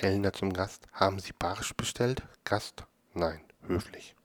Kellner zum Gast. Haben Sie Barsch bestellt? Gast. Nein, höflich.